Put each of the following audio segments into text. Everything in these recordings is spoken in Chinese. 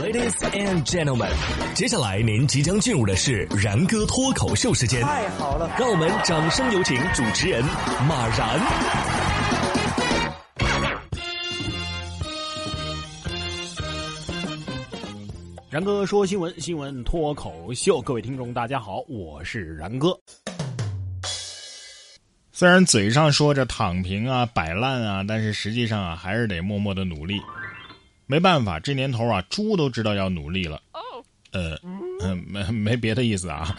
Ladies and gentlemen，接下来您即将进入的是然哥脱口秀时间。太好了，让我们掌声有请主持人马然。然哥说新闻，新闻脱口秀，各位听众大家好，我是然哥。虽然嘴上说着躺平啊、摆烂啊，但是实际上啊，还是得默默的努力。没办法，这年头啊，猪都知道要努力了。呃，没没别的意思啊。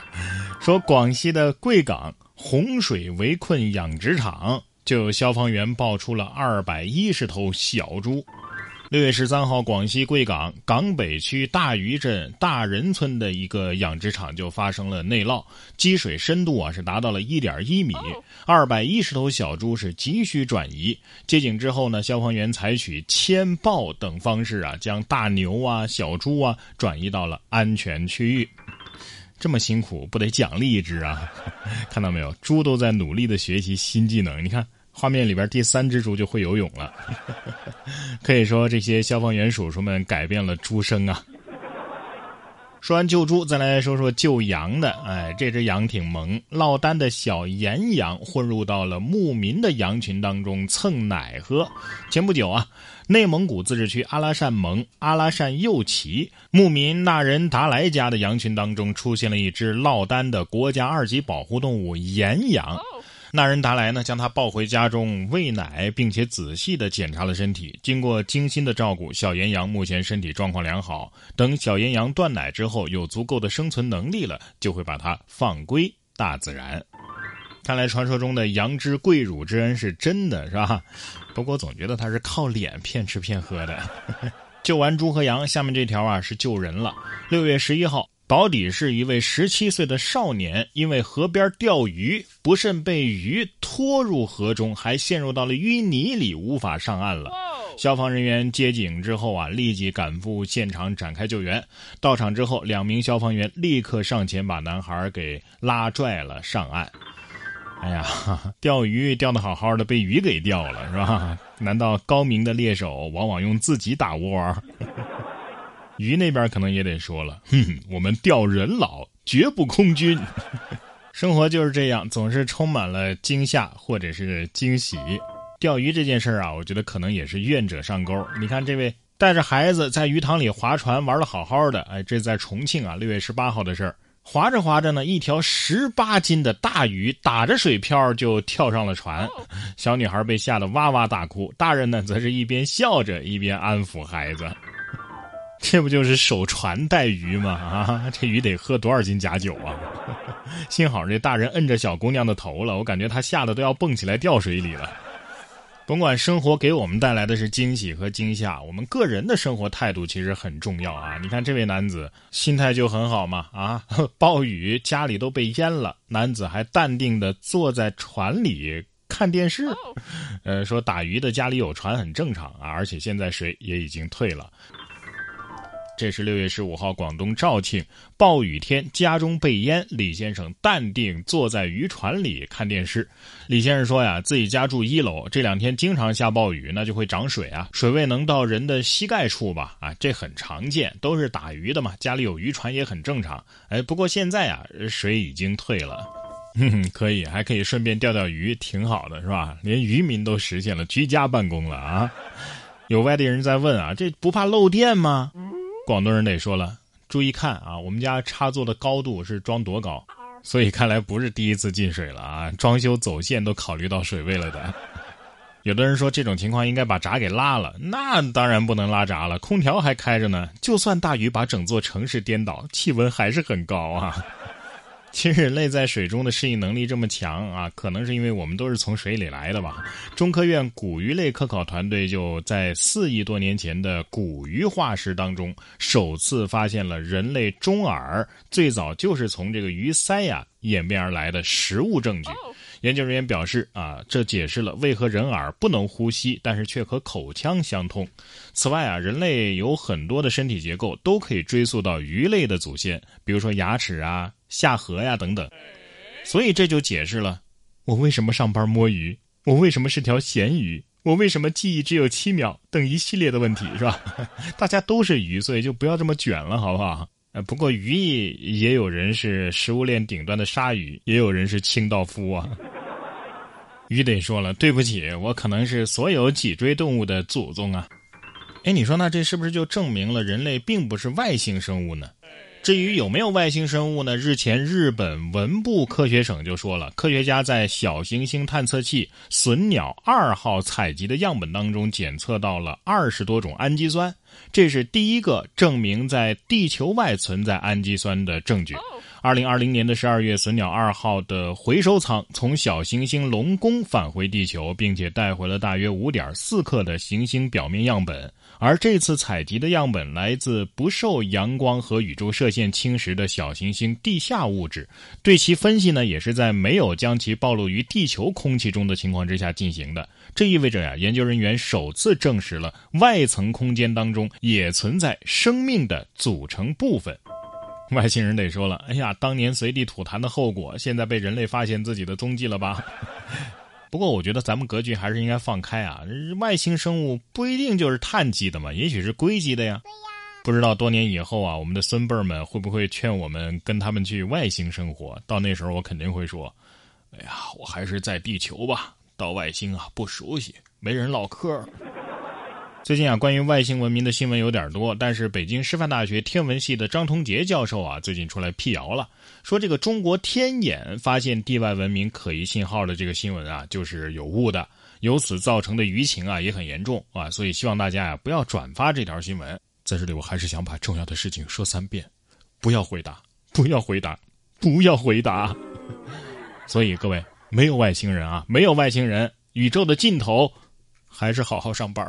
说广西的贵港洪水围困养殖场，就有消防员爆出了二百一十头小猪。六月十三号，广西贵港港北区大余镇大仁村的一个养殖场就发生了内涝，积水深度啊是达到了一点一米，二百一十头小猪是急需转移。接警之后呢，消防员采取牵抱等方式啊，将大牛啊、小猪啊转移到了安全区域。这么辛苦，不得奖励一只啊？看到没有，猪都在努力的学习新技能。你看。画面里边第三只猪就会游泳了，可以说这些消防员叔叔们改变了猪生啊。说完救猪，再来说说救羊的。哎，这只羊挺萌，落单的小岩羊混入到了牧民的羊群当中蹭奶喝。前不久啊，内蒙古自治区阿拉善盟阿拉善右旗牧民纳仁达莱家的羊群当中出现了一只落单的国家二级保护动物岩羊。那人达莱呢，将他抱回家中喂奶，并且仔细的检查了身体。经过精心的照顾，小岩羊目前身体状况良好。等小岩羊断奶之后，有足够的生存能力了，就会把它放归大自然。看来传说中的羊之跪乳之恩是真的，是吧？不过总觉得他是靠脸骗吃骗喝的。救完猪和羊，下面这条啊是救人了。六月十一号。保底是一位十七岁的少年，因为河边钓鱼，不慎被鱼拖入河中，还陷入到了淤泥里，无法上岸了。消防人员接警之后啊，立即赶赴现场展开救援。到场之后，两名消防员立刻上前把男孩给拉拽了上岸。哎呀，钓鱼钓的好好的，被鱼给钓了，是吧？难道高明的猎手往往用自己打窝？鱼那边可能也得说了，哼，我们钓人老，绝不空军。生活就是这样，总是充满了惊吓或者是惊喜。钓鱼这件事儿啊，我觉得可能也是愿者上钩。你看这位带着孩子在鱼塘里划船玩的好好的，哎，这在重庆啊，六月十八号的事儿。划着划着呢，一条十八斤的大鱼打着水漂就跳上了船，小女孩被吓得哇哇大哭，大人呢则是一边笑着一边安抚孩子。这不就是守船带鱼吗？啊，这鱼得喝多少斤假酒啊！幸好这大人摁着小姑娘的头了，我感觉她吓得都要蹦起来掉水里了。甭管生活给我们带来的是惊喜和惊吓，我们个人的生活态度其实很重要啊！你看这位男子心态就很好嘛，啊，暴雨家里都被淹了，男子还淡定的坐在船里看电视。呃，说打鱼的家里有船很正常啊，而且现在水也已经退了。这是六月十五号，广东肇庆暴雨天，家中被淹，李先生淡定坐在渔船里看电视。李先生说呀，自己家住一楼，这两天经常下暴雨，那就会涨水啊，水位能到人的膝盖处吧？啊，这很常见，都是打鱼的嘛，家里有渔船也很正常。哎，不过现在啊，水已经退了，可以，还可以顺便钓钓鱼，挺好的，是吧？连渔民都实现了居家办公了啊！有外地人在问啊，这不怕漏电吗？广东人得说了，注意看啊，我们家插座的高度是装多高，所以看来不是第一次进水了啊，装修走线都考虑到水位了的。有的人说这种情况应该把闸给拉了，那当然不能拉闸了，空调还开着呢，就算大雨把整座城市颠倒，气温还是很高啊。其实人类在水中的适应能力这么强啊，可能是因为我们都是从水里来的吧。中科院古鱼类科考团队就在四亿多年前的古鱼化石当中，首次发现了人类中耳最早就是从这个鱼鳃呀演变而来的实物证据。研究人员表示啊，这解释了为何人耳不能呼吸，但是却和口腔相通。此外啊，人类有很多的身体结构都可以追溯到鱼类的祖先，比如说牙齿啊。下河呀，等等，所以这就解释了我为什么上班摸鱼，我为什么是条咸鱼，我为什么记忆只有七秒？等一系列的问题是吧？大家都是鱼，所以就不要这么卷了，好不好？呃，不过鱼也有人是食物链顶端的鲨鱼，也有人是清道夫啊。鱼得说了，对不起，我可能是所有脊椎动物的祖宗啊。哎，你说那这是不是就证明了人类并不是外星生物呢？至于有没有外星生物呢？日前，日本文部科学省就说了，科学家在小行星探测器“隼鸟二号”采集的样本当中检测到了二十多种氨基酸，这是第一个证明在地球外存在氨基酸的证据。二零二零年的十二月，隼鸟二号的回收舱从小行星龙宫返回地球，并且带回了大约五点四克的行星表面样本。而这次采集的样本来自不受阳光和宇宙射线侵蚀的小行星地下物质，对其分析呢，也是在没有将其暴露于地球空气中的情况之下进行的。这意味着呀，研究人员首次证实了外层空间当中中也存在生命的组成部分。外星人得说了：“哎呀，当年随地吐痰的后果，现在被人类发现自己的踪迹了吧？” 不过，我觉得咱们格局还是应该放开啊！外星生物不一定就是碳基的嘛，也许是硅基的呀。呀。不知道多年以后啊，我们的孙辈儿们会不会劝我们跟他们去外星生活？到那时候，我肯定会说：“哎呀，我还是在地球吧，到外星啊不熟悉，没人唠嗑。”最近啊，关于外星文明的新闻有点多，但是北京师范大学天文系的张同杰教授啊，最近出来辟谣了，说这个中国天眼发现地外文明可疑信号的这个新闻啊，就是有误的，由此造成的舆情啊也很严重啊，所以希望大家呀不要转发这条新闻。在这里，我还是想把重要的事情说三遍：不要回答，不要回答，不要回答。所以各位，没有外星人啊，没有外星人，宇宙的尽头，还是好好上班